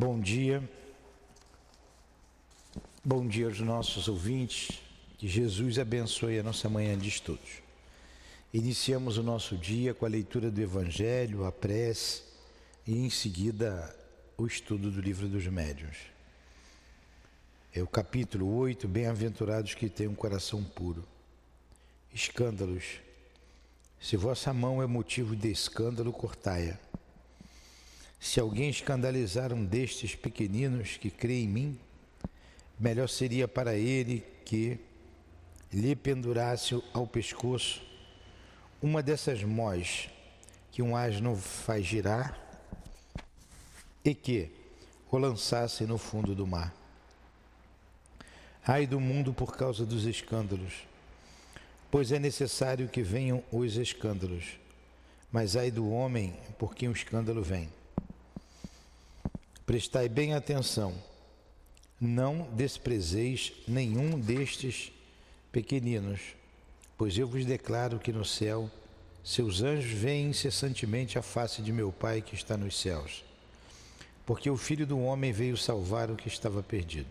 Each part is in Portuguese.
Bom dia. Bom dia aos nossos ouvintes. Que Jesus abençoe a nossa manhã de estudos. Iniciamos o nosso dia com a leitura do Evangelho, a prece e em seguida o estudo do livro dos médiuns. É o capítulo 8, Bem-aventurados que têm um coração puro. Escândalos. Se vossa mão é motivo de escândalo, cortai-a. Se alguém escandalizar um destes pequeninos que crê em mim, melhor seria para ele que lhe pendurasse ao pescoço uma dessas mós que um asno faz girar e que o lançasse no fundo do mar. Ai do mundo por causa dos escândalos, pois é necessário que venham os escândalos, mas ai do homem por quem o escândalo vem. Prestai bem atenção, não desprezeis nenhum destes pequeninos, pois eu vos declaro que no céu seus anjos veem incessantemente a face de meu Pai que está nos céus, porque o Filho do Homem veio salvar o que estava perdido.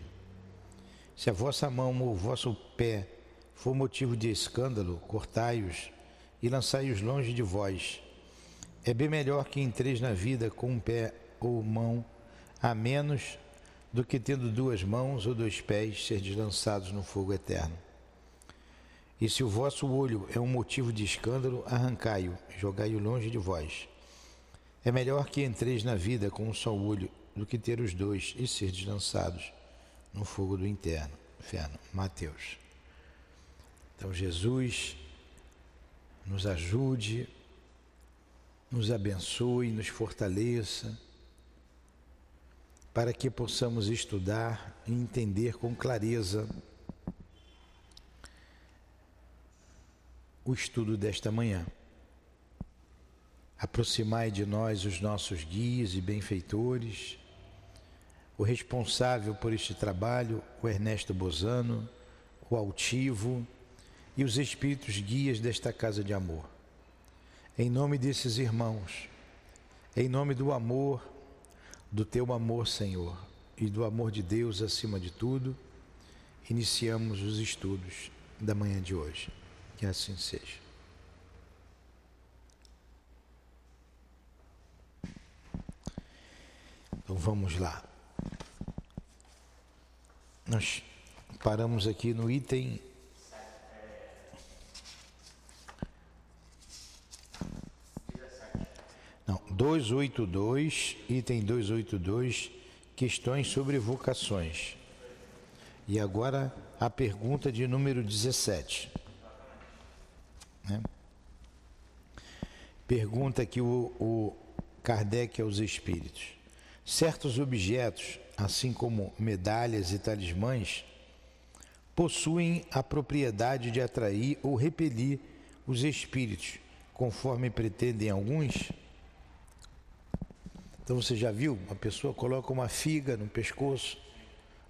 Se a vossa mão ou o vosso pé for motivo de escândalo, cortai-os e lançai-os longe de vós. É bem melhor que entreis na vida com um pé ou mão a menos do que tendo duas mãos ou dois pés ser lançados no fogo eterno. E se o vosso olho é um motivo de escândalo, arrancai-o, jogai-o longe de vós. É melhor que entreis na vida com um só olho do que ter os dois e ser lançados no fogo do interno, inferno. Mateus. Então Jesus nos ajude, nos abençoe, nos fortaleça, para que possamos estudar e entender com clareza o estudo desta manhã. Aproximai de nós os nossos guias e benfeitores o responsável por este trabalho, o Ernesto Bozano, o Altivo e os espíritos guias desta casa de amor. Em nome desses irmãos, em nome do amor, do teu amor, Senhor, e do amor de Deus acima de tudo, iniciamos os estudos da manhã de hoje. Que assim seja. Então vamos lá. Nós paramos aqui no item Não, 282, item 282, questões sobre vocações. E agora a pergunta de número 17. Né? Pergunta aqui o, o Kardec aos espíritos. Certos objetos assim como medalhas e talismãs, possuem a propriedade de atrair ou repelir os espíritos, conforme pretendem alguns. Então você já viu? Uma pessoa coloca uma figa no pescoço,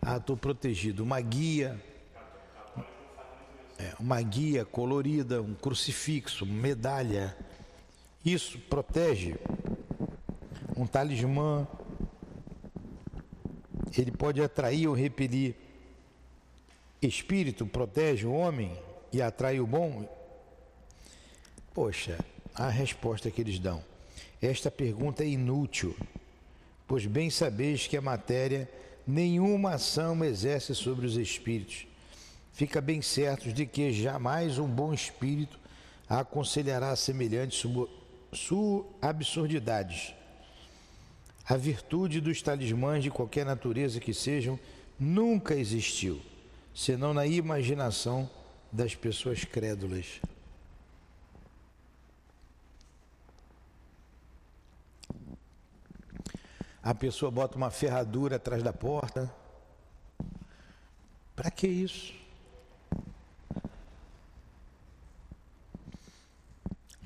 ah, estou protegido. Uma guia, é, uma guia colorida, um crucifixo, medalha. Isso protege. Um talismã ele pode atrair ou repelir. Espírito protege o homem e atrai o bom? Poxa, a resposta que eles dão. Esta pergunta é inútil, pois bem sabeis que a matéria nenhuma ação exerce sobre os espíritos. Fica bem certos de que jamais um bom espírito aconselhará semelhantes absurdidades a virtude dos talismãs de qualquer natureza que sejam nunca existiu, senão na imaginação das pessoas crédulas. A pessoa bota uma ferradura atrás da porta. Para que isso?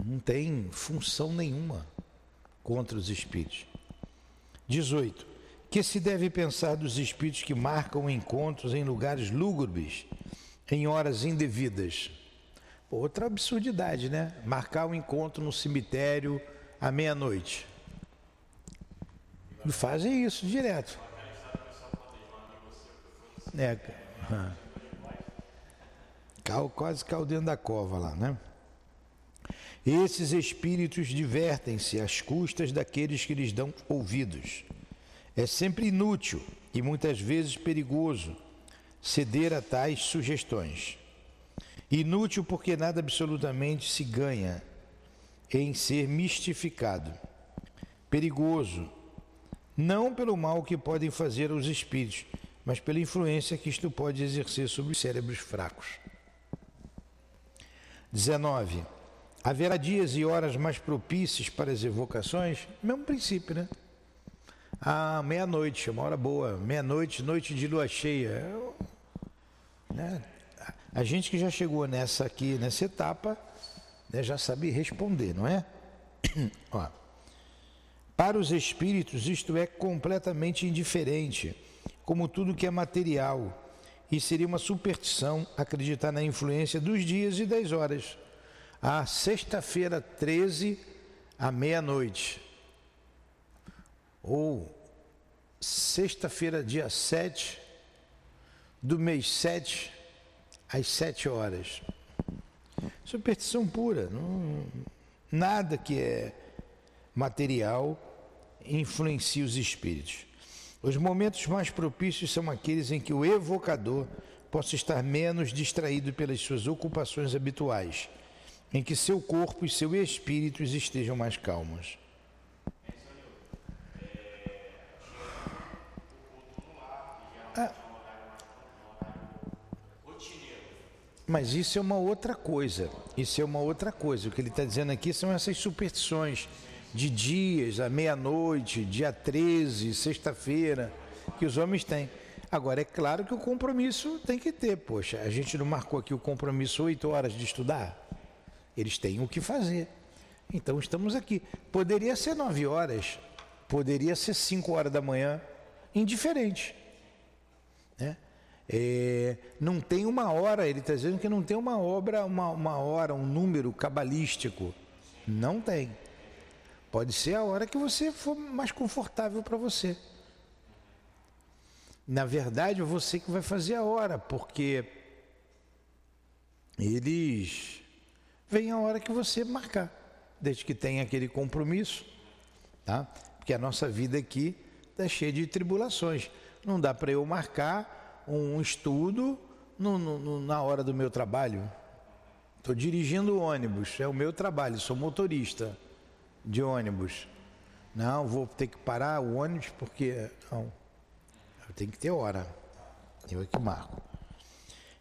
Não tem função nenhuma contra os espíritos. 18. Que se deve pensar dos espíritos que marcam encontros em lugares lúgubres, em horas indevidas? Outra absurdidade, né? Marcar um encontro no cemitério à meia-noite. Fazem isso direto. É, cal, quase caiu dentro da cova lá, né? Esses espíritos divertem-se às custas daqueles que lhes dão ouvidos. É sempre inútil e muitas vezes perigoso ceder a tais sugestões. Inútil porque nada absolutamente se ganha em ser mistificado. Perigoso, não pelo mal que podem fazer aos espíritos, mas pela influência que isto pode exercer sobre os cérebros fracos. 19. Haverá dias e horas mais propícios para as evocações? Mesmo princípio, né? Ah, meia-noite, uma hora boa. Meia-noite, noite de lua cheia. Né? A gente que já chegou nessa aqui, nessa etapa, né, já sabe responder, não é? Ó, para os espíritos, isto é completamente indiferente, como tudo que é material, e seria uma superstição acreditar na influência dos dias e das horas. A sexta-feira 13 à meia-noite, ou sexta-feira, dia 7 do mês 7, às 7 horas. Superstição pura, não, nada que é material influencia os espíritos. Os momentos mais propícios são aqueles em que o evocador possa estar menos distraído pelas suas ocupações habituais, em que seu corpo e seu espírito estejam mais calmos. Mas isso é uma outra coisa. Isso é uma outra coisa. O que ele está dizendo aqui são essas superstições de dias, à meia-noite, dia 13, sexta-feira, que os homens têm. Agora, é claro que o compromisso tem que ter. Poxa, a gente não marcou aqui o compromisso oito horas de estudar? Eles têm o que fazer. Então, estamos aqui. Poderia ser nove horas, poderia ser cinco horas da manhã, indiferente. Né? É, não tem uma hora, ele está dizendo que não tem uma obra, uma, uma hora, um número cabalístico. Não tem. Pode ser a hora que você for mais confortável para você. Na verdade, é você que vai fazer a hora, porque eles vêm a hora que você marcar, desde que tenha aquele compromisso, tá? Porque a nossa vida aqui está cheia de tribulações. Não dá para eu marcar um estudo no, no, na hora do meu trabalho. Estou dirigindo ônibus, é o meu trabalho, sou motorista de ônibus. Não, vou ter que parar o ônibus porque. Não, tenho que ter hora. Eu é que marco.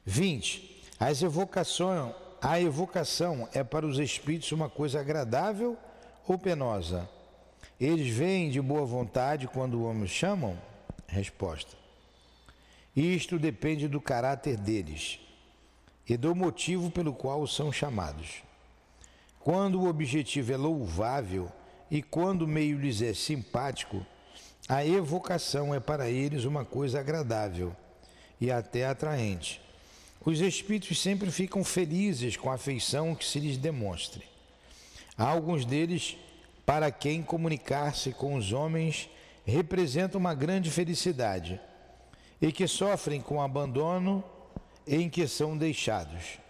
20. As evocações, a evocação é para os espíritos uma coisa agradável ou penosa? Eles vêm de boa vontade quando o homem chamam? Resposta. Isto depende do caráter deles e do motivo pelo qual são chamados. Quando o objetivo é louvável e quando o meio lhes é simpático, a evocação é para eles uma coisa agradável e até atraente. Os espíritos sempre ficam felizes com a afeição que se lhes demonstre. Há alguns deles para quem comunicar-se com os homens representa uma grande felicidade e que sofrem com o abandono em que são deixados.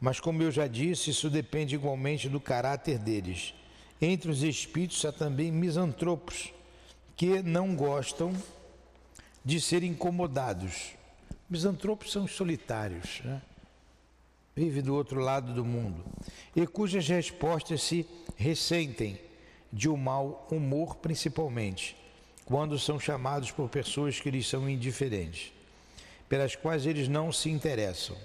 Mas, como eu já disse, isso depende igualmente do caráter deles. Entre os espíritos há também misantropos, que não gostam de ser incomodados. Misantropos são os solitários, né? vive do outro lado do mundo, e cujas respostas se ressentem de um mau humor, principalmente quando são chamados por pessoas que lhes são indiferentes, pelas quais eles não se interessam.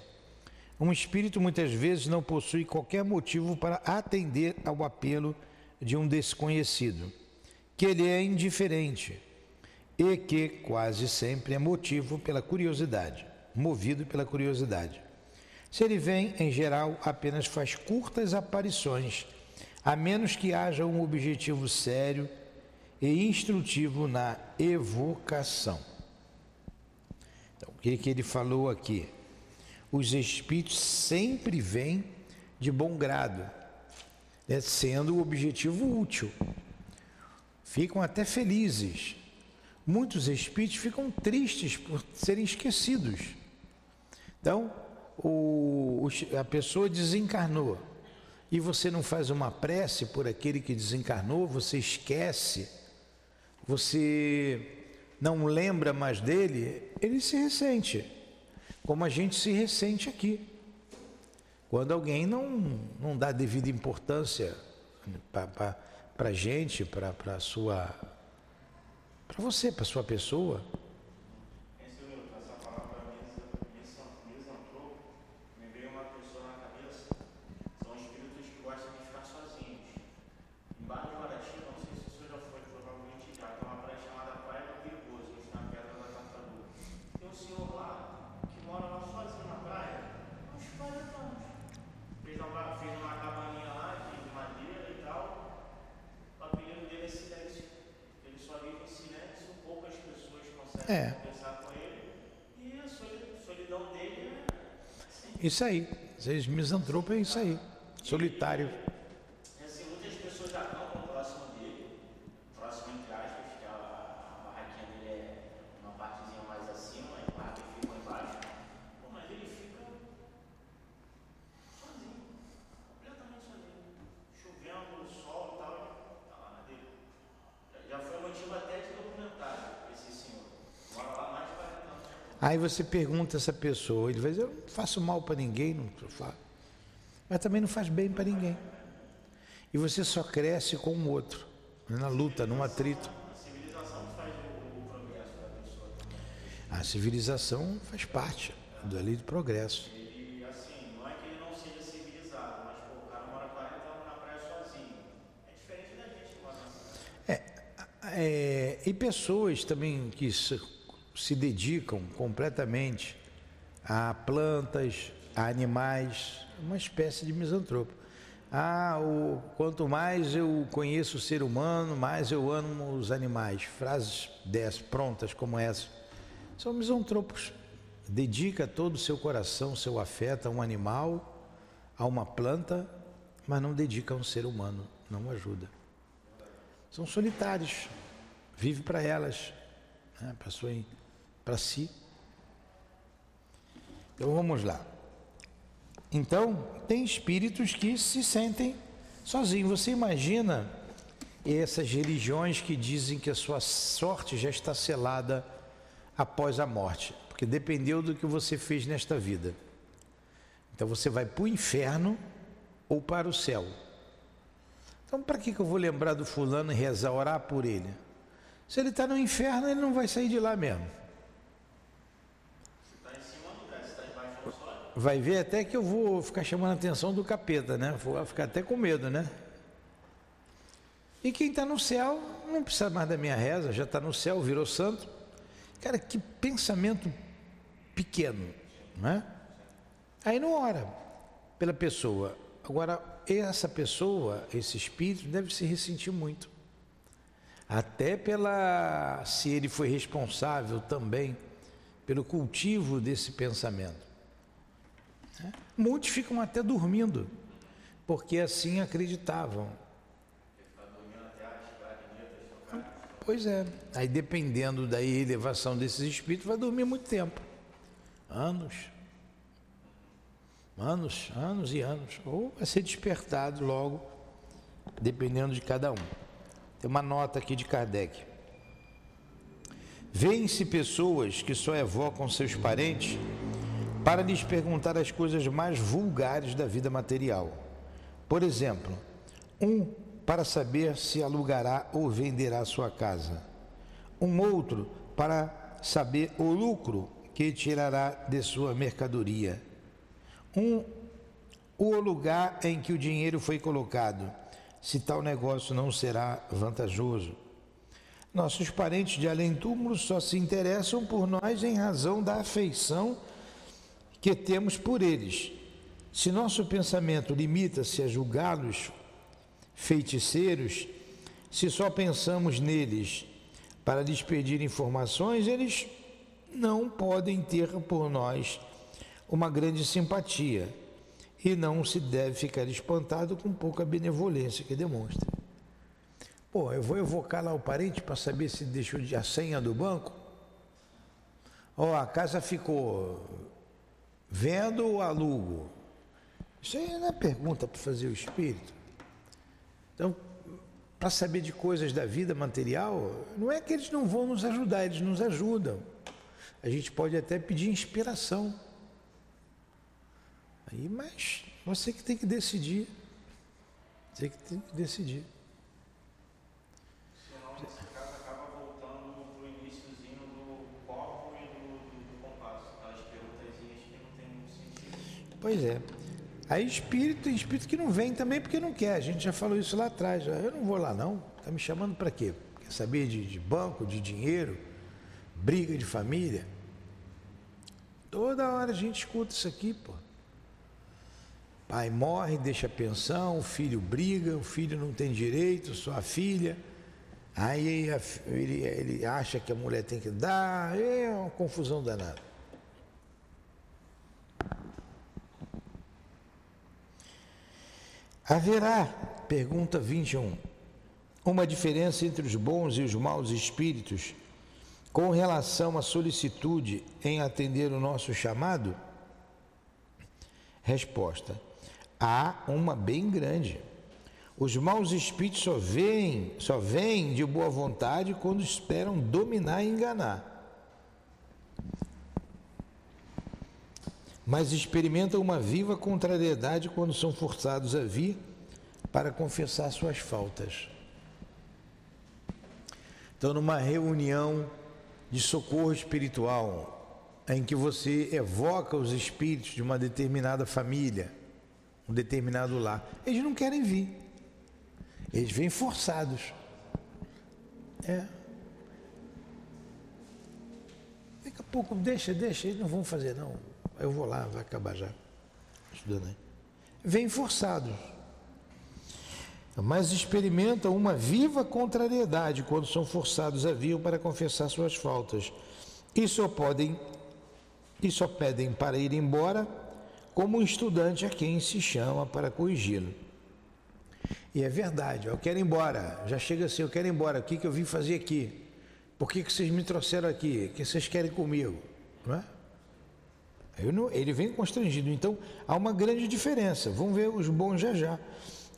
Um espírito muitas vezes não possui qualquer motivo para atender ao apelo de um desconhecido, que ele é indiferente e que quase sempre é motivo pela curiosidade, movido pela curiosidade. Se ele vem, em geral, apenas faz curtas aparições, a menos que haja um objetivo sério e instrutivo na evocação. Então, o que, que ele falou aqui? Os espíritos sempre vêm de bom grado, né, sendo o objetivo útil. ficam até felizes. Muitos espíritos ficam tristes por serem esquecidos. Então, o, a pessoa desencarnou e você não faz uma prece por aquele que desencarnou, você esquece, você não lembra mais dele, ele se ressente, como a gente se ressente aqui. Quando alguém não, não dá devida importância para a gente, para a sua. para você, para sua pessoa. Isso aí. Vocês misantropo é isso aí. Solitário. Assim, muitas pessoas já estão próximo dele, próximo entre aspas, que a, a barraquinha dele é uma partezinha mais acima, e a barraca fica embaixo. Pô, mas ele fica sozinho, completamente sozinho. Chovendo, sol e tal, tá lá na dele. Já foi motivo até de documentário, esse senhor. Mora lá mais de 40 anos. Aí você pergunta a essa pessoa, ele vai dizer, eu não faço mal para ninguém, não faço. Mas também não faz bem para ninguém. E você só cresce com o outro, na luta, num atrito. A civilização faz parte do ali do progresso. E assim, não é que ele não seja civilizado, mas pô, o cara mora 40 anos na praia sozinho. É diferente da gente que mora na cidade. É, e pessoas também que se, dedicam completamente a plantas, a animais, uma espécie de misantropo. Ah, o, quanto mais eu conheço o ser humano, mais eu amo os animais. Frases dessas, prontas como essa, são misantropos. Dedica todo o seu coração, seu afeto a um animal, a uma planta, mas não dedica a um ser humano, não ajuda. São solitários, vive para elas, né? Para si. Então vamos lá. Então, tem espíritos que se sentem sozinhos. Você imagina essas religiões que dizem que a sua sorte já está selada após a morte, porque dependeu do que você fez nesta vida. Então você vai para o inferno ou para o céu. Então, para que, que eu vou lembrar do fulano e rezar, orar por ele? Se ele está no inferno, ele não vai sair de lá mesmo. Vai ver até que eu vou ficar chamando a atenção do capeta, né? Vou ficar até com medo, né? E quem está no céu não precisa mais da minha reza, já está no céu, virou santo. Cara, que pensamento pequeno, não é? Aí não ora pela pessoa. Agora, essa pessoa, esse espírito, deve se ressentir muito. Até pela. se ele foi responsável também pelo cultivo desse pensamento. Muitos ficam até dormindo, porque assim acreditavam. Pois é, aí dependendo da elevação desses espíritos, vai dormir muito tempo anos, anos, anos e anos, ou vai ser despertado logo, dependendo de cada um. Tem uma nota aqui de Kardec. Vêem-se pessoas que só evocam seus parentes para lhes perguntar as coisas mais vulgares da vida material. Por exemplo, um para saber se alugará ou venderá sua casa, um outro para saber o lucro que tirará de sua mercadoria, um o lugar em que o dinheiro foi colocado, se tal negócio não será vantajoso. Nossos parentes de além-túmulo só se interessam por nós em razão da afeição que temos por eles. Se nosso pensamento limita-se a julgá-los feiticeiros, se só pensamos neles para lhes pedir informações, eles não podem ter por nós uma grande simpatia e não se deve ficar espantado com pouca benevolência que demonstra. Pô, eu vou evocar lá o parente para saber se deixou a senha do banco. Ó, oh, a casa ficou vendo ou alugo? Isso aí não é pergunta para fazer o espírito. Então, para saber de coisas da vida material, não é que eles não vão nos ajudar, eles nos ajudam. A gente pode até pedir inspiração. Aí, mas você que tem que decidir. Você que tem que decidir. Senão, nesse caso, acaba voltando para o iníciozinho do copo e do, do, do compasso. Aquelas perguntas que não tem muito sentido. Pois é. Aí espírito, espírito que não vem também porque não quer. A gente já falou isso lá atrás. Eu não vou lá não. Está me chamando para quê? Quer saber de, de banco, de dinheiro, briga de família? Toda hora a gente escuta isso aqui, pô. Pai morre, deixa pensão, o filho briga, o filho não tem direito, só a filha. Aí ele, ele acha que a mulher tem que dar, é uma confusão danada. Haverá, pergunta 21, uma diferença entre os bons e os maus espíritos com relação à solicitude em atender o nosso chamado? Resposta: há uma bem grande. Os maus espíritos só vêm, só vêm de boa vontade quando esperam dominar e enganar. Mas experimentam uma viva contrariedade quando são forçados a vir para confessar suas faltas. Então, numa reunião de socorro espiritual, em que você evoca os espíritos de uma determinada família, um determinado lar, eles não querem vir, eles vêm forçados. É. Daqui a pouco, deixa, deixa, eles não vão fazer, não eu vou lá, vai acabar já estudando aí. Vêm forçados. Mas experimentam uma viva contrariedade quando são forçados a vir para confessar suas faltas. E só podem e só pedem para ir embora como um estudante a quem se chama para corrigi-lo. E é verdade, eu quero ir embora. Já chega assim, eu quero ir embora. O que, que eu vim fazer aqui? Por que, que vocês me trouxeram aqui? O que vocês querem comigo? Não é? Ele vem constrangido. Então, há uma grande diferença. Vamos ver os bons já já.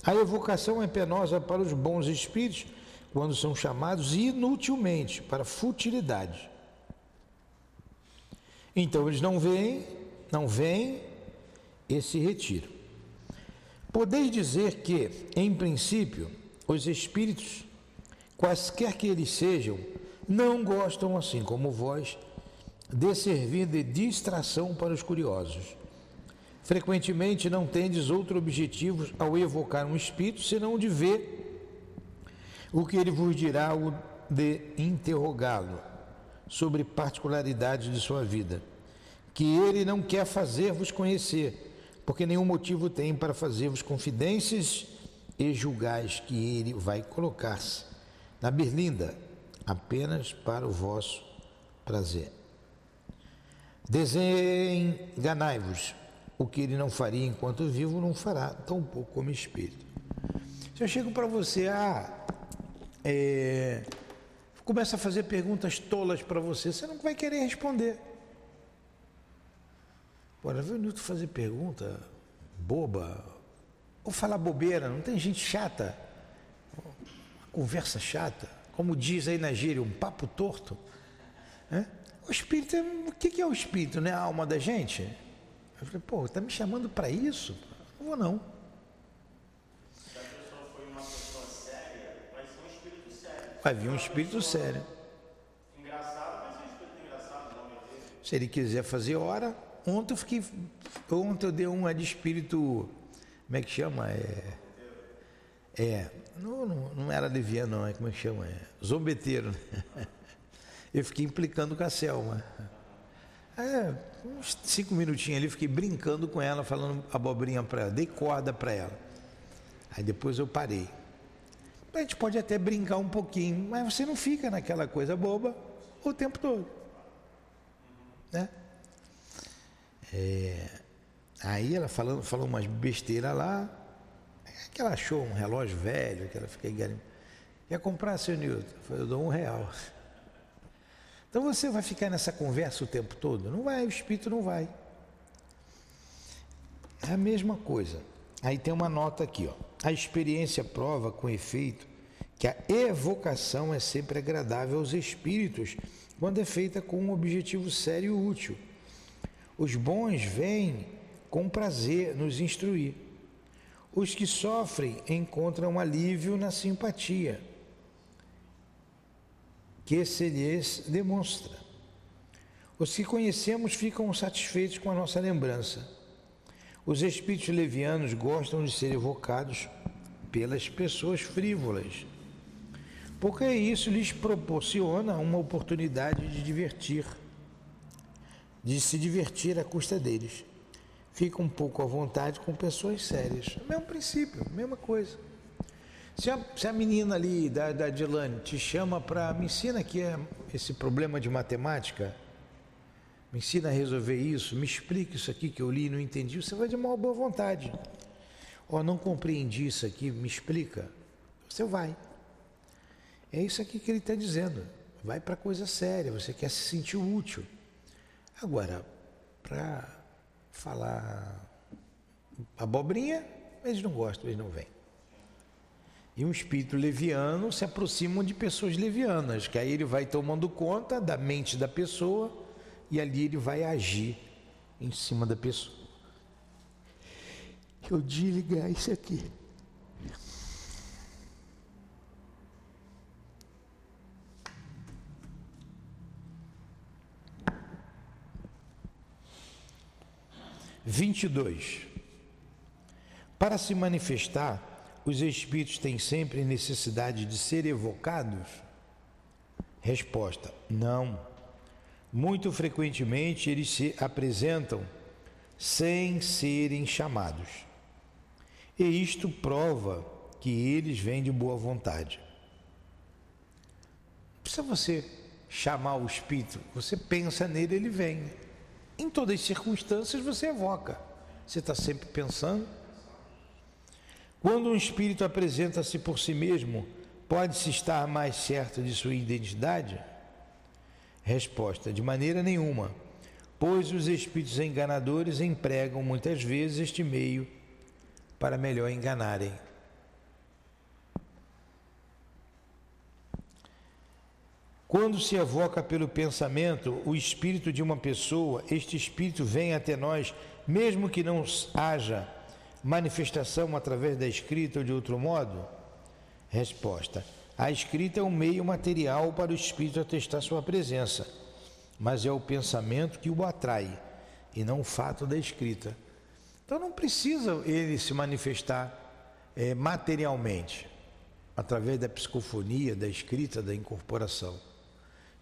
A evocação é penosa para os bons espíritos quando são chamados inutilmente para futilidade. Então, eles não vêm, não vêm e se retiram. Podeis dizer que, em princípio, os espíritos, quaisquer que eles sejam, não gostam assim como vós de servir de distração para os curiosos. Frequentemente não tendes outro objetivo ao evocar um espírito senão de ver o que ele vos dirá o de interrogá-lo sobre particularidades de sua vida, que ele não quer fazer-vos conhecer, porque nenhum motivo tem para fazer-vos confidências e julgais que ele vai colocar-se na berlinda apenas para o vosso prazer. Desenganai-vos. O que ele não faria enquanto vivo, não fará, tão pouco como espírito. Se eu chego para você, ah, é, começa a fazer perguntas tolas para você, você não vai querer responder. Bora, ver o fazer pergunta boba, ou falar bobeira, não tem gente chata, uma conversa chata, como diz aí na gíria, um papo torto. Né? O espírito, é, o que é o espírito? Não é a alma da gente? Eu falei, pô, está me chamando para isso? Não vou não. Se a pessoa foi uma pessoa séria, vai ser um espírito sério. Vai vir um espírito sério. Engraçado, vai ser um espírito engraçado, não Se ele quiser fazer hora, ontem eu fiquei. Ontem eu dei uma de espírito. Como é que chama? É. É. Não, não, não era não, é como é que chama? É, zombeteiro. Né? eu fiquei implicando com a Selma. É, uns cinco minutinhos ali, fiquei brincando com ela, falando abobrinha para ela, dei corda para ela. Aí depois eu parei. A gente pode até brincar um pouquinho, mas você não fica naquela coisa boba o tempo todo. Né? É, aí ela falando, falou umas besteiras lá, que ela achou um relógio velho, que ela fica Quer comprar, seu Newton? Eu dou um real. Então você vai ficar nessa conversa o tempo todo? Não vai, o espírito não vai. É a mesma coisa. Aí tem uma nota aqui, ó. A experiência prova com efeito que a evocação é sempre agradável aos espíritos quando é feita com um objetivo sério e útil. Os bons vêm com prazer nos instruir. Os que sofrem encontram alívio na simpatia que se lhes demonstra. Os que conhecemos ficam satisfeitos com a nossa lembrança. Os espíritos levianos gostam de ser evocados pelas pessoas frívolas, porque isso lhes proporciona uma oportunidade de divertir, de se divertir à custa deles. Fica um pouco à vontade com pessoas sérias. Mesmo princípio, mesma coisa. Se a, se a menina ali da, da Dilane te chama para. Me ensina aqui é esse problema de matemática, me ensina a resolver isso, me explique isso aqui que eu li e não entendi, você vai de uma boa vontade. Ó, oh, não compreendi isso aqui, me explica. Você vai. É isso aqui que ele está dizendo. Vai para coisa séria, você quer se sentir útil. Agora, para falar abobrinha, eles não gostam, eles não vêm. E um espírito leviano se aproxima de pessoas levianas, que aí ele vai tomando conta da mente da pessoa e ali ele vai agir em cima da pessoa. Eu desligar isso aqui. Vinte e dois. Para se manifestar, os espíritos têm sempre necessidade de ser evocados? Resposta: não. Muito frequentemente eles se apresentam sem serem chamados. E isto prova que eles vêm de boa vontade. Não precisa você chamar o espírito, você pensa nele, ele vem. Em todas as circunstâncias você evoca. Você está sempre pensando, quando um espírito apresenta-se por si mesmo, pode-se estar mais certo de sua identidade? Resposta: de maneira nenhuma, pois os espíritos enganadores empregam muitas vezes este meio para melhor enganarem. Quando se evoca pelo pensamento o espírito de uma pessoa, este espírito vem até nós, mesmo que não haja manifestação através da escrita ou de outro modo? Resposta: A escrita é um meio material para o espírito atestar sua presença, mas é o pensamento que o atrai e não o fato da escrita. Então não precisa ele se manifestar é, materialmente, através da psicofonia, da escrita, da incorporação.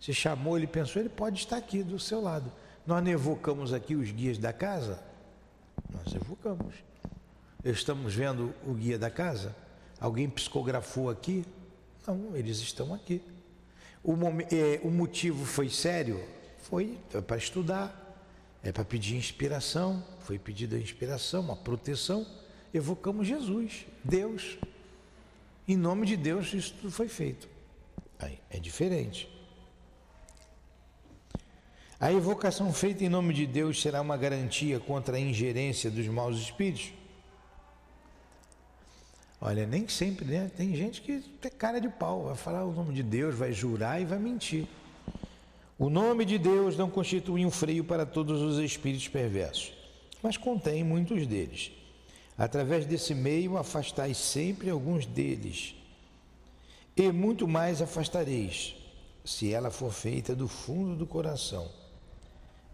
Você chamou, ele pensou, ele pode estar aqui do seu lado. Nós não evocamos aqui os guias da casa? Nós evocamos. Estamos vendo o guia da casa? Alguém psicografou aqui? Não, eles estão aqui. O, é, o motivo foi sério? Foi é para estudar, é para pedir inspiração, foi pedida a inspiração, a proteção. Evocamos Jesus, Deus. Em nome de Deus, isso tudo foi feito. Aí, é diferente. A evocação feita em nome de Deus será uma garantia contra a ingerência dos maus espíritos? Olha, nem sempre, né? Tem gente que tem cara de pau, vai falar o nome de Deus, vai jurar e vai mentir. O nome de Deus não constitui um freio para todos os espíritos perversos, mas contém muitos deles. Através desse meio, afastais sempre alguns deles, e muito mais afastareis, se ela for feita do fundo do coração,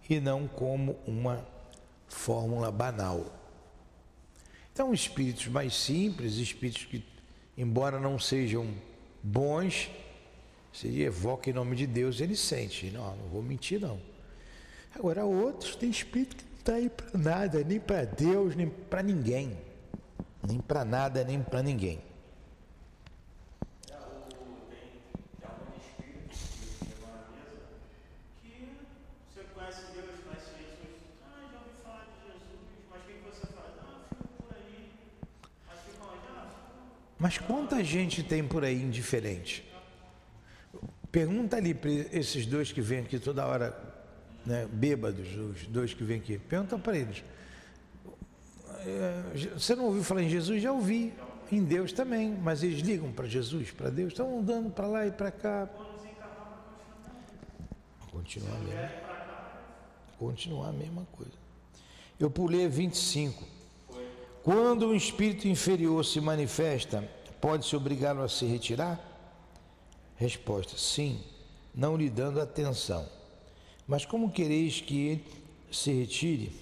e não como uma fórmula banal. Então, espíritos mais simples, espíritos que, embora não sejam bons, se evoca em nome de Deus, ele sente. Não, não vou mentir, não. Agora, outros têm espírito que não está aí para nada, nem para Deus, nem para ninguém. Nem para nada, nem para ninguém. Mas quanta gente tem por aí indiferente? Pergunta ali para esses dois que vêm aqui toda hora, né, bêbados, os dois que vêm aqui. Pergunta para eles. É, você não ouviu falar em Jesus? Já ouvi. Em Deus também. Mas eles ligam para Jesus, para Deus. Estão andando para lá e para cá. Continuar a mesma, continuar a mesma coisa. Eu pulei 25. Quando um espírito inferior se manifesta, pode-se obrigá-lo a se retirar? Resposta: sim, não lhe dando atenção. Mas como quereis que ele se retire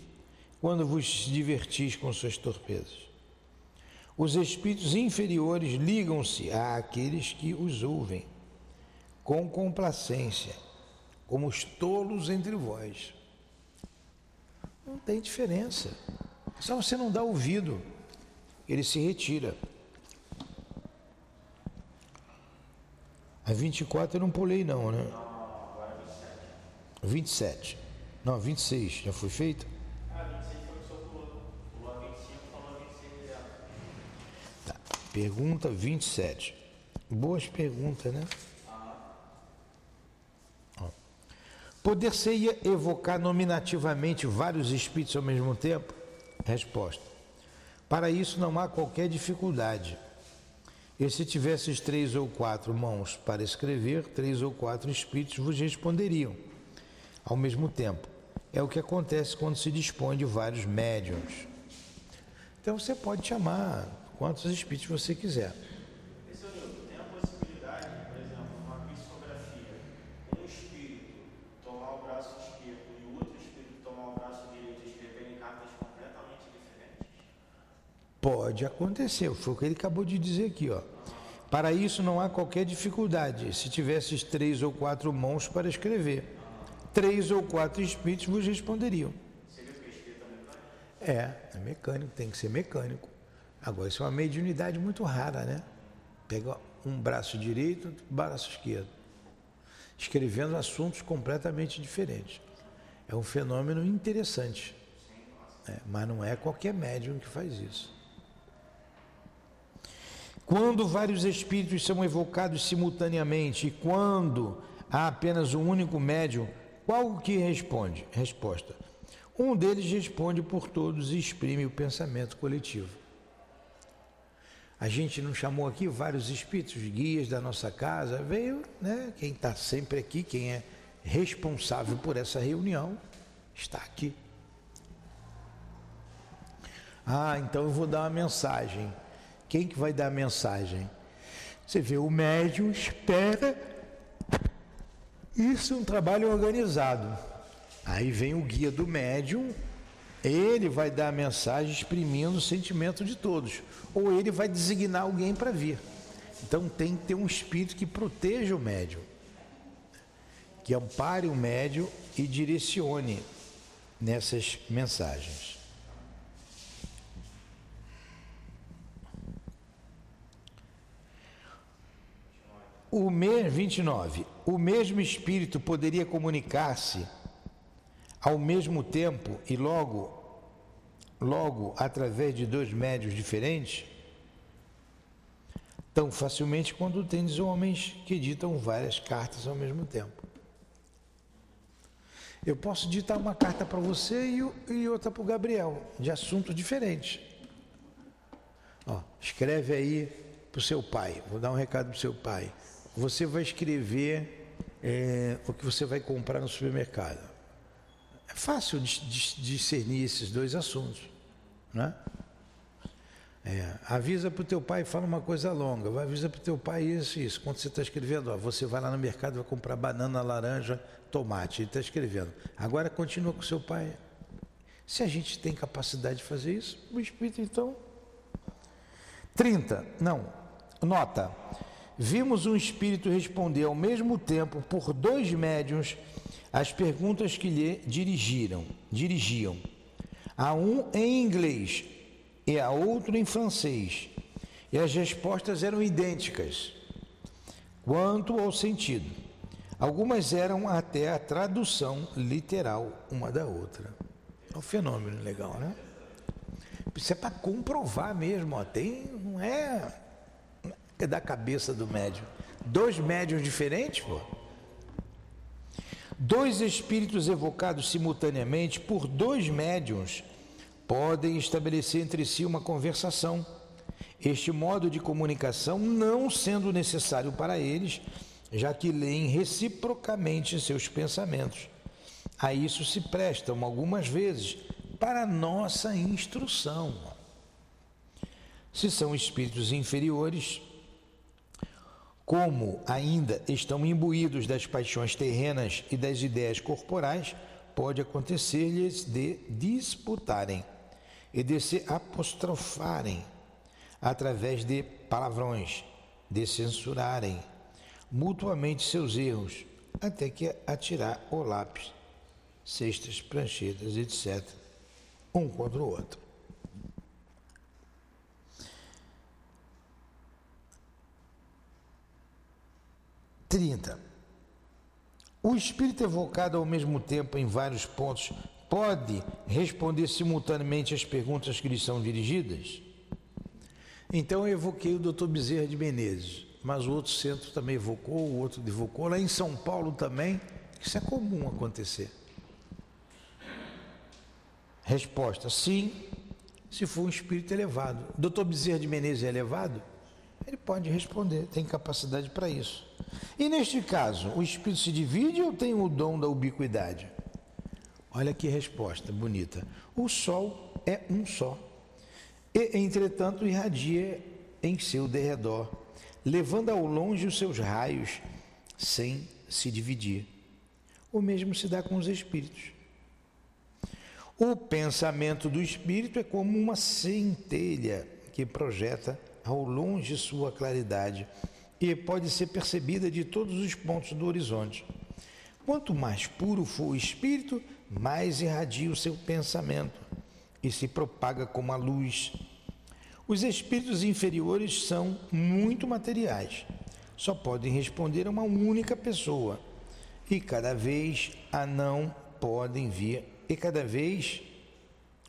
quando vos divertis com suas torpezas? Os espíritos inferiores ligam-se àqueles que os ouvem com complacência, como os tolos entre vós. Não tem diferença. Só você não dá ouvido, ele se retira. A 24 eu não pulei não, né? 27. Não, 26 já foi feito? Ah, 26 foi o que o senhor pulou. Pulou a 25 falou a 26 direto. Tá. Pergunta 27. Boas perguntas, né? Poder-se-ia evocar nominativamente vários espíritos ao mesmo tempo? Resposta. Para isso não há qualquer dificuldade. E se tivesses três ou quatro mãos para escrever, três ou quatro espíritos vos responderiam ao mesmo tempo. É o que acontece quando se dispõe de vários médiums. Então você pode chamar quantos espíritos você quiser. tem a possibilidade, por exemplo, uma psicografia, um espírito tomar o braço esquerdo e o outro espírito tomar o braço direito e escreverem cartas completamente diferentes? Pode acontecer, foi o que ele acabou de dizer aqui, ó. Para isso não há qualquer dificuldade, se tivesses três ou quatro mãos para escrever. Três ou quatro espíritos vos responderiam. É, é mecânico, tem que ser mecânico. Agora, isso é uma mediunidade muito rara, né? Pega um braço direito, outro braço esquerdo, escrevendo assuntos completamente diferentes. É um fenômeno interessante, né? mas não é qualquer médium que faz isso. Quando vários espíritos são evocados simultaneamente e quando há apenas um único médium, qual o que responde? Resposta. Um deles responde por todos e exprime o pensamento coletivo. A gente não chamou aqui vários espíritos, guias da nossa casa, veio, né? Quem está sempre aqui, quem é responsável por essa reunião, está aqui. Ah, então eu vou dar uma mensagem. Quem que vai dar a mensagem? Você vê, o médium espera. Isso é um trabalho organizado. Aí vem o guia do médium, ele vai dar a mensagem exprimindo o sentimento de todos. Ou ele vai designar alguém para vir. Então tem que ter um espírito que proteja o médium, que ampare o médium e direcione nessas mensagens. O mês 29, o mesmo espírito poderia comunicar-se ao mesmo tempo e logo logo através de dois médios diferentes? Tão facilmente quando tens homens que ditam várias cartas ao mesmo tempo. Eu posso ditar uma carta para você e, e outra para o Gabriel, de assuntos diferentes. Ó, escreve aí para o seu pai, vou dar um recado para o seu pai você vai escrever é, o que você vai comprar no supermercado. É fácil discernir esses dois assuntos, né? É, avisa para o teu pai, fala uma coisa longa, vai avisa para o teu pai isso isso. Quando você está escrevendo, ó, você vai lá no mercado, vai comprar banana, laranja, tomate, ele está escrevendo. Agora continua com o seu pai. Se a gente tem capacidade de fazer isso, o Espírito então. 30, não, nota vimos um espírito responder ao mesmo tempo por dois médiuns as perguntas que lhe dirigiram, dirigiam. A um em inglês e a outro em francês. E as respostas eram idênticas quanto ao sentido. Algumas eram até a tradução literal uma da outra. É um fenômeno legal, né? Isso é para comprovar mesmo, ó. Tem, não é É da cabeça do médium. Dois médiums diferentes, pô. Dois espíritos evocados simultaneamente por dois médiums podem estabelecer entre si uma conversação. Este modo de comunicação não sendo necessário para eles, já que leem reciprocamente seus pensamentos. A isso se prestam algumas vezes para nossa instrução. Se são espíritos inferiores, como ainda estão imbuídos das paixões terrenas e das ideias corporais, pode acontecer-lhes de disputarem e de se apostrofarem através de palavrões, de censurarem mutuamente seus erros, até que atirar o lápis, cestas, pranchetas, etc., um contra o outro. 30. O espírito evocado ao mesmo tempo em vários pontos pode responder simultaneamente às perguntas que lhe são dirigidas? Então eu evoquei o Dr. Bezerra de Menezes, mas o outro centro também evocou, o outro evocou, lá em São Paulo também. Isso é comum acontecer. Resposta: sim, se for um espírito elevado. Dr. Bezerra de Menezes é elevado? Ele pode responder, tem capacidade para isso. E neste caso, o espírito se divide ou tem o dom da ubiquidade? Olha que resposta bonita. O sol é um só. E, entretanto, irradia em seu derredor, levando ao longe os seus raios, sem se dividir. O mesmo se dá com os espíritos. O pensamento do espírito é como uma centelha que projeta ao longe sua claridade e pode ser percebida de todos os pontos do horizonte. Quanto mais puro for o espírito, mais irradia o seu pensamento e se propaga como a luz. Os espíritos inferiores são muito materiais, só podem responder a uma única pessoa e cada vez a não podem vir, e cada vez,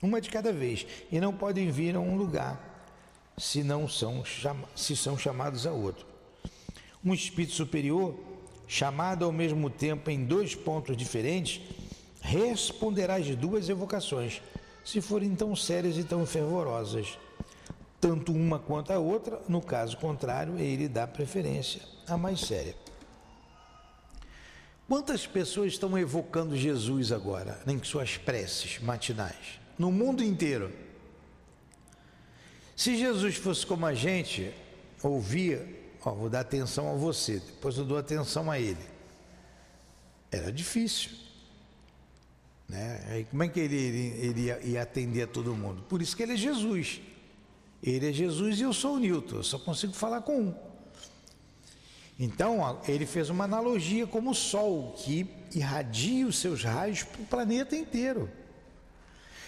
uma de cada vez, e não podem vir a um lugar se não são, se são chamados a outro. Um espírito superior, chamado ao mesmo tempo em dois pontos diferentes, responderá às duas evocações, se forem tão sérias e tão fervorosas. Tanto uma quanto a outra, no caso contrário, ele dá preferência à mais séria. Quantas pessoas estão evocando Jesus agora, em suas preces matinais? No mundo inteiro. Se Jesus fosse como a gente, ouvia, ó, vou dar atenção a você, depois eu dou atenção a ele. Era difícil. Né? Aí como é que ele, ele, ele ia, ia, atender a todo mundo? Por isso que ele é Jesus. Ele é Jesus e eu sou o Newton, eu só consigo falar com um. Então, ele fez uma analogia como o Sol, que irradia os seus raios para o planeta inteiro.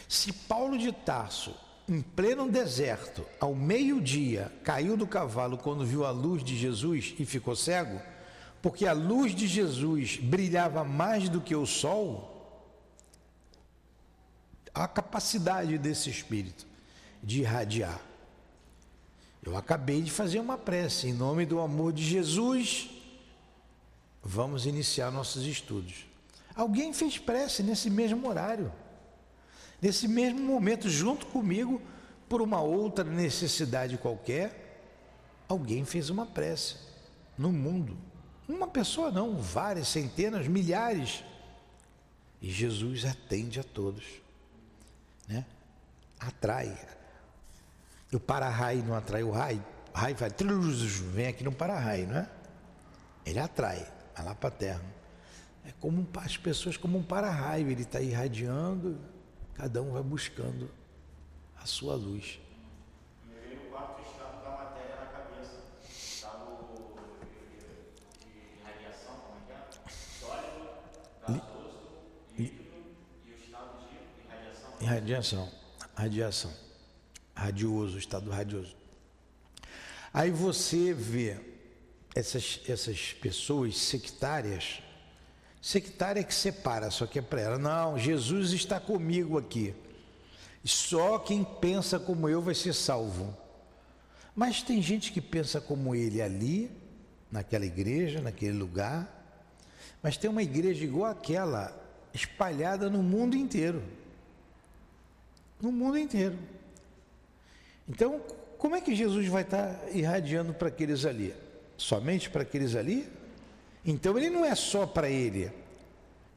Se Paulo de Tarso em pleno deserto, ao meio-dia, caiu do cavalo quando viu a luz de Jesus e ficou cego, porque a luz de Jesus brilhava mais do que o sol, a capacidade desse espírito de irradiar. Eu acabei de fazer uma prece em nome do amor de Jesus. Vamos iniciar nossos estudos. Alguém fez prece nesse mesmo horário nesse mesmo momento, junto comigo, por uma outra necessidade qualquer, alguém fez uma prece no mundo. Uma pessoa não, várias, centenas, milhares. E Jesus atende a todos. Né? Atrai. O para-raio não atrai o raio. O raio vai, vem aqui no para-raio, não é? Ele atrai, vai lá para a terra. É como as pessoas como um para-raio, ele está irradiando Cada um vai buscando a sua luz. Radiação. Radiação. Radioso, estado radioso. Aí você vê essas, essas pessoas sectárias Sectária que separa, só que é para ela. Não, Jesus está comigo aqui. Só quem pensa como eu vai ser salvo. Mas tem gente que pensa como ele ali, naquela igreja, naquele lugar, mas tem uma igreja igual aquela, espalhada no mundo inteiro. No mundo inteiro. Então, como é que Jesus vai estar irradiando para aqueles ali? Somente para aqueles ali? Então ele não é só para ele.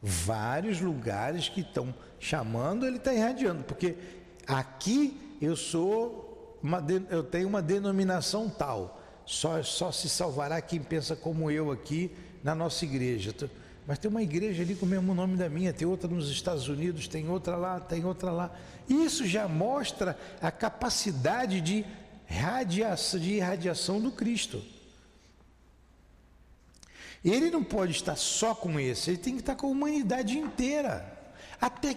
Vários lugares que estão chamando, ele está irradiando, porque aqui eu sou uma, eu tenho uma denominação tal. Só, só se salvará quem pensa como eu aqui na nossa igreja. Mas tem uma igreja ali com o mesmo nome da minha, tem outra nos Estados Unidos, tem outra lá, tem outra lá. Isso já mostra a capacidade de radiação, de irradiação do Cristo. Ele não pode estar só com esse, ele tem que estar com a humanidade inteira, até,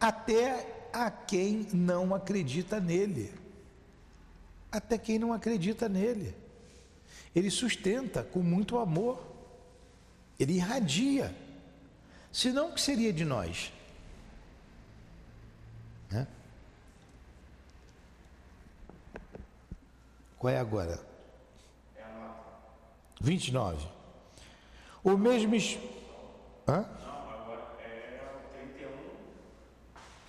até a quem não acredita nele. Até quem não acredita nele. Ele sustenta com muito amor, ele irradia. Senão, o que seria de nós? Né? Qual é agora? 29. O mesmo. Hã? Não, agora o 31.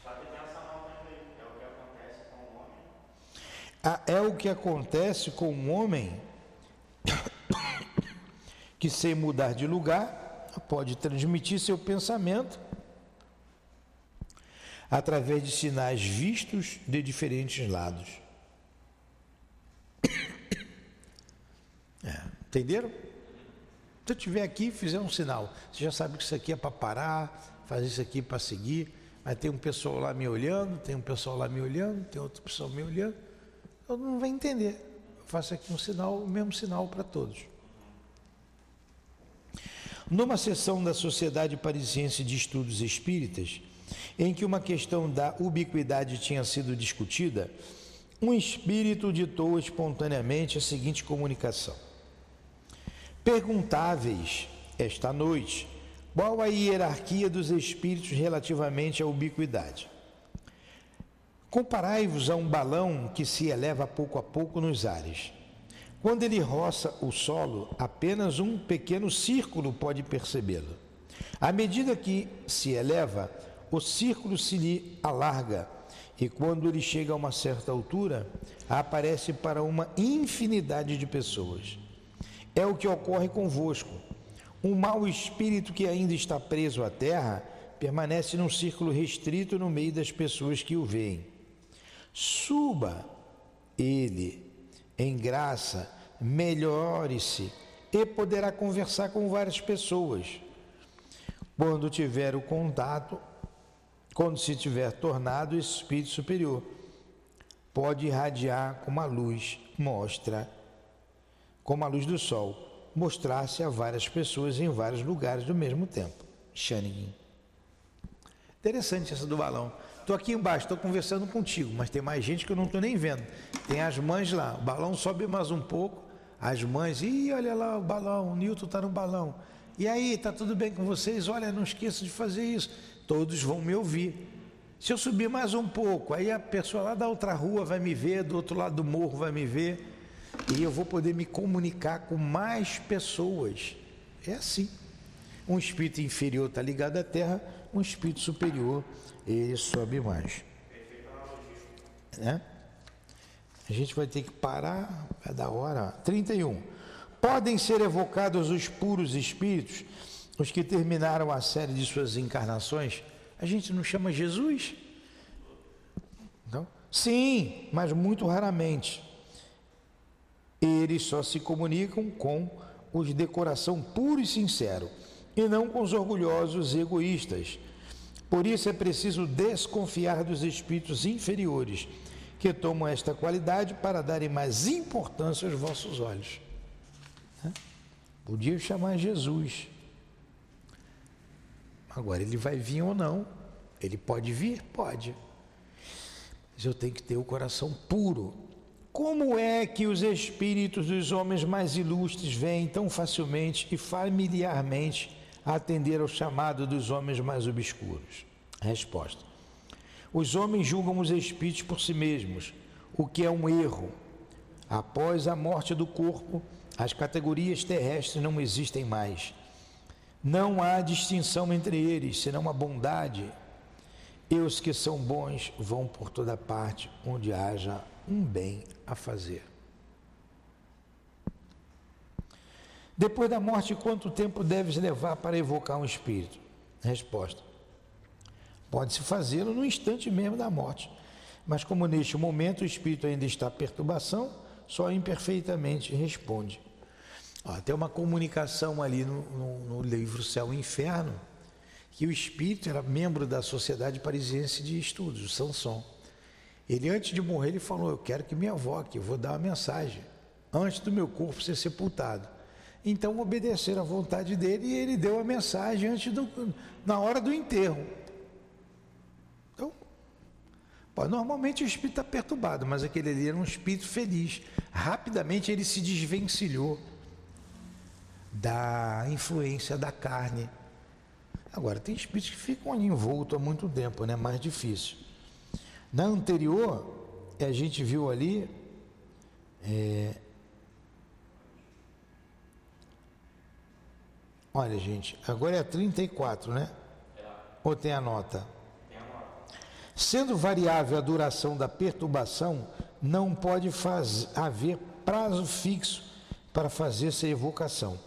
Só que tem essa nota aí. O que acontece com o homem. Ah, é o que acontece com um homem que, sem mudar de lugar, pode transmitir seu pensamento através de sinais vistos de diferentes lados. É, entenderam? Se eu estiver aqui e fizer um sinal, você já sabe que isso aqui é para parar, fazer isso aqui para seguir, mas tem um pessoal lá me olhando, tem um pessoal lá me olhando, tem outro pessoal me olhando, eu não vai entender. Eu faço aqui um sinal, o mesmo sinal para todos. Numa sessão da Sociedade Parisiense de Estudos Espíritas, em que uma questão da ubiquidade tinha sido discutida, um espírito ditou espontaneamente a seguinte comunicação: Perguntáveis esta noite qual a hierarquia dos espíritos relativamente à ubiquidade. Comparai-vos a um balão que se eleva pouco a pouco nos ares. Quando ele roça o solo, apenas um pequeno círculo pode percebê-lo. À medida que se eleva, o círculo se lhe alarga e quando ele chega a uma certa altura, aparece para uma infinidade de pessoas. É o que ocorre convosco. Um mau espírito que ainda está preso à terra permanece num círculo restrito no meio das pessoas que o veem. Suba ele em graça, melhore-se e poderá conversar com várias pessoas. Quando tiver o contato, quando se tiver tornado espírito superior, pode irradiar com uma luz, mostra como a luz do sol, mostrar-se a várias pessoas em vários lugares do mesmo tempo. Xanigin. Interessante essa do balão. Estou aqui embaixo, estou conversando contigo, mas tem mais gente que eu não estou nem vendo. Tem as mães lá, o balão sobe mais um pouco, as mães, ih, olha lá o balão, o Newton está no balão. E aí, está tudo bem com vocês? Olha, não esqueça de fazer isso. Todos vão me ouvir. Se eu subir mais um pouco, aí a pessoa lá da outra rua vai me ver, do outro lado do morro vai me ver e eu vou poder me comunicar com mais pessoas. É assim. Um espírito inferior está ligado à terra, um espírito superior ele sobe mais. Né? A gente vai ter que parar, é da hora. 31. Podem ser evocados os puros espíritos, os que terminaram a série de suas encarnações. A gente não chama Jesus? Então, sim, mas muito raramente eles só se comunicam com os de coração puro e sincero, e não com os orgulhosos e egoístas. Por isso é preciso desconfiar dos espíritos inferiores, que tomam esta qualidade para darem mais importância aos vossos olhos. Podia chamar Jesus. Agora, ele vai vir ou não? Ele pode vir? Pode. Mas eu tenho que ter o coração puro, como é que os espíritos dos homens mais ilustres vêm tão facilmente e familiarmente atender ao chamado dos homens mais obscuros? Resposta: Os homens julgam os espíritos por si mesmos, o que é um erro. Após a morte do corpo, as categorias terrestres não existem mais. Não há distinção entre eles, senão a bondade. E os que são bons vão por toda parte onde haja um bem a fazer. Depois da morte, quanto tempo deves levar para evocar um espírito? Resposta: Pode-se fazê-lo no instante mesmo da morte. Mas como neste momento o espírito ainda está em perturbação, só imperfeitamente responde. Ó, tem uma comunicação ali no, no, no, livro Céu e Inferno, que o espírito era membro da Sociedade Parisiense de Estudos, Sanson. Ele, antes de morrer, ele falou: Eu quero que me avoque, eu vou dar uma mensagem, antes do meu corpo ser sepultado. Então obedeceram à vontade dele e ele deu a mensagem antes do, na hora do enterro. Então, normalmente o espírito está perturbado, mas aquele ali era um espírito feliz. Rapidamente ele se desvencilhou da influência da carne. Agora, tem espíritos que ficam ali envoltos há muito tempo, né? Mais difícil. Na anterior, a gente viu ali é, Olha, gente, agora é 34, né? Ou tem a nota? Sendo variável a duração da perturbação, não pode faz, haver prazo fixo para fazer essa evocação.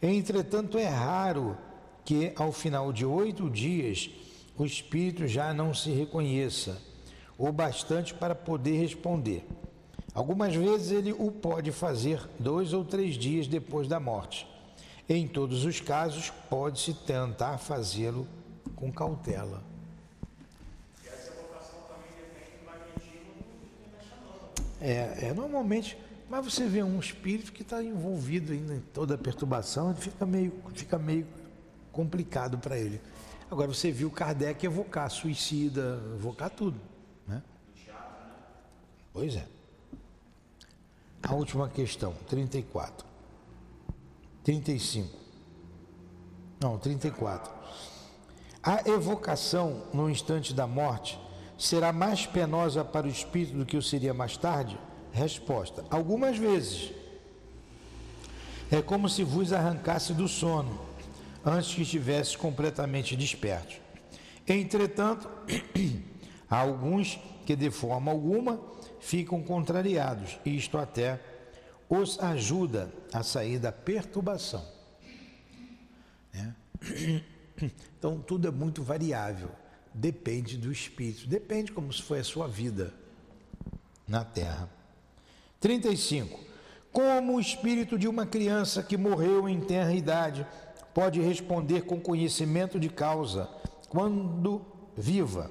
Entretanto, é raro que, ao final de oito dias, o espírito já não se reconheça, o bastante para poder responder. Algumas vezes ele o pode fazer dois ou três dias depois da morte. Em todos os casos, pode-se tentar fazê-lo com cautela. É, é, normalmente, mas você vê um espírito que está envolvido ainda em toda a perturbação, fica meio, fica meio complicado para ele. Agora você viu Kardec evocar suicida, evocar tudo. Pois é. A última questão, 34. 35. Não, 34. A evocação no instante da morte será mais penosa para o espírito do que o seria mais tarde? Resposta: Algumas vezes. É como se vos arrancasse do sono, antes que estivesse completamente desperto. Entretanto, há alguns que de forma alguma ficam contrariados, isto até os ajuda a sair da perturbação. Né? Então tudo é muito variável, depende do espírito, depende como foi a sua vida na terra. 35. Como o espírito de uma criança que morreu em tenra idade pode responder com conhecimento de causa quando viva,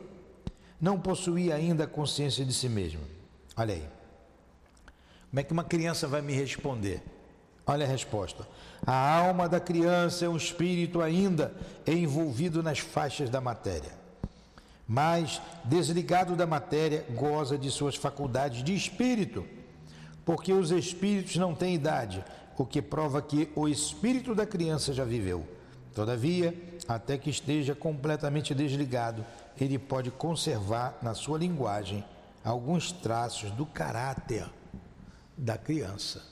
não possuía ainda consciência de si mesmo? Olha aí. Como é que uma criança vai me responder? Olha a resposta. A alma da criança é um espírito ainda envolvido nas faixas da matéria. Mas, desligado da matéria, goza de suas faculdades de espírito, porque os espíritos não têm idade, o que prova que o espírito da criança já viveu. Todavia, até que esteja completamente desligado, ele pode conservar na sua linguagem alguns traços do caráter da criança.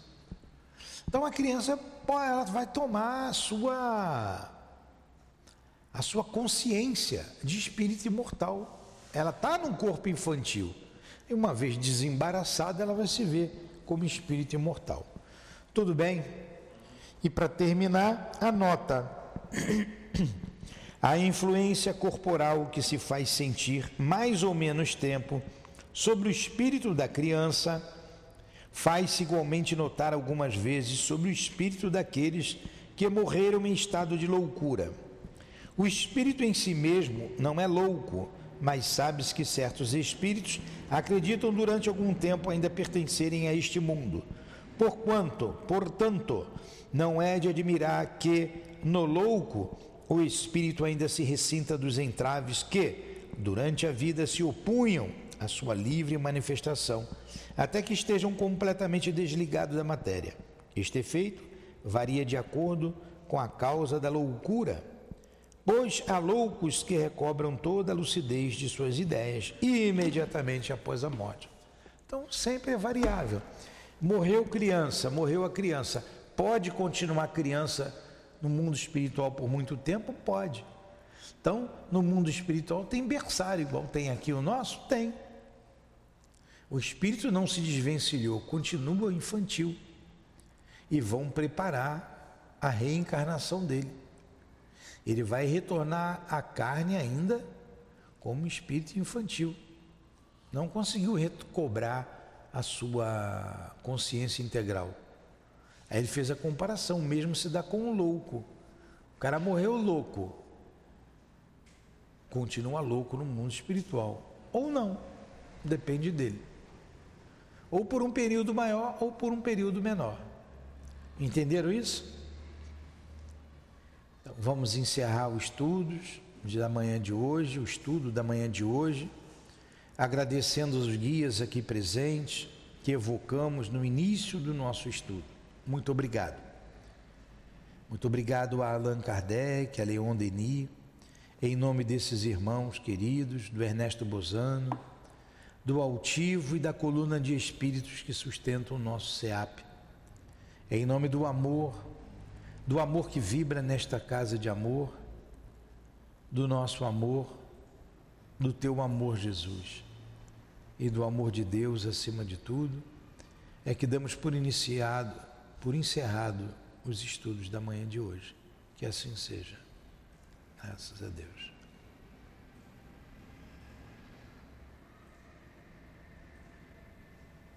Então a criança ela vai tomar a sua a sua consciência de espírito imortal. Ela está num corpo infantil. E uma vez desembaraçada, ela vai se ver como espírito imortal. Tudo bem? E para terminar, a nota. A influência corporal que se faz sentir mais ou menos tempo sobre o espírito da criança faz-se igualmente notar algumas vezes sobre o espírito daqueles que morreram em estado de loucura. O espírito em si mesmo não é louco, mas sabes que certos espíritos acreditam durante algum tempo ainda pertencerem a este mundo. Porquanto, portanto, não é de admirar que, no louco, o espírito ainda se ressinta dos entraves que, durante a vida, se opunham à sua livre manifestação até que estejam completamente desligados da matéria. Este efeito varia de acordo com a causa da loucura, pois há loucos que recobram toda a lucidez de suas ideias imediatamente após a morte. Então, sempre é variável. Morreu criança, morreu a criança. Pode continuar criança no mundo espiritual por muito tempo? Pode. Então, no mundo espiritual tem berçário, igual tem aqui o nosso? Tem. O espírito não se desvencilhou, continua infantil. E vão preparar a reencarnação dele. Ele vai retornar à carne ainda como espírito infantil. Não conseguiu recobrar a sua consciência integral. Aí ele fez a comparação, mesmo se dá com um louco. O cara morreu louco. Continua louco no mundo espiritual. Ou não. Depende dele ou por um período maior ou por um período menor. Entenderam isso? Então, vamos encerrar os estudos da manhã de hoje, o estudo da manhã de hoje, agradecendo os guias aqui presentes que evocamos no início do nosso estudo. Muito obrigado. Muito obrigado a Allan Kardec, a Leon Denis, em nome desses irmãos queridos, do Ernesto Bozano, do altivo e da coluna de espíritos que sustentam o nosso SEAP. É em nome do amor, do amor que vibra nesta casa de amor, do nosso amor, do teu amor, Jesus, e do amor de Deus acima de tudo, é que damos por iniciado, por encerrado os estudos da manhã de hoje. Que assim seja. Graças a Deus.